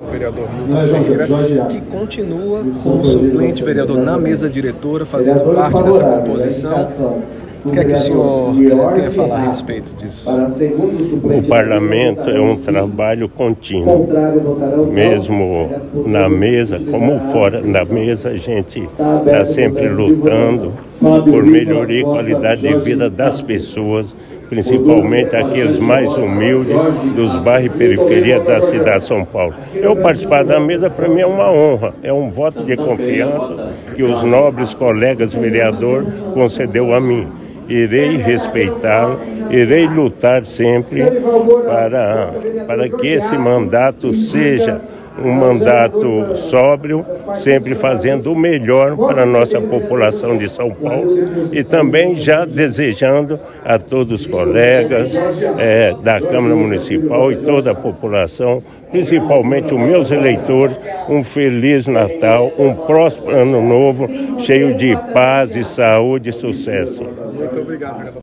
O vereador Milton Ferreira, que continua como suplente vereador na mesa diretora, fazendo parte dessa composição. O que é que o senhor tem a falar a respeito disso? O parlamento é um trabalho contínuo. Mesmo na mesa, como fora da mesa, a gente está sempre lutando por melhoria e qualidade de vida das pessoas, principalmente aqueles mais humildes dos bairros e periferia da cidade de São Paulo. Eu participar da mesa, para mim, é uma honra, é um voto de confiança que os nobres colegas vereadores concedeu a mim irei respeitá-lo, irei lutar sempre para, para que esse mandato seja um mandato sóbrio, sempre fazendo o melhor para a nossa população de São Paulo e também já desejando a todos os colegas é, da Câmara Municipal e toda a população, principalmente os meus eleitores, um feliz Natal, um próspero ano novo, cheio de paz e saúde e sucesso. Muito obrigado,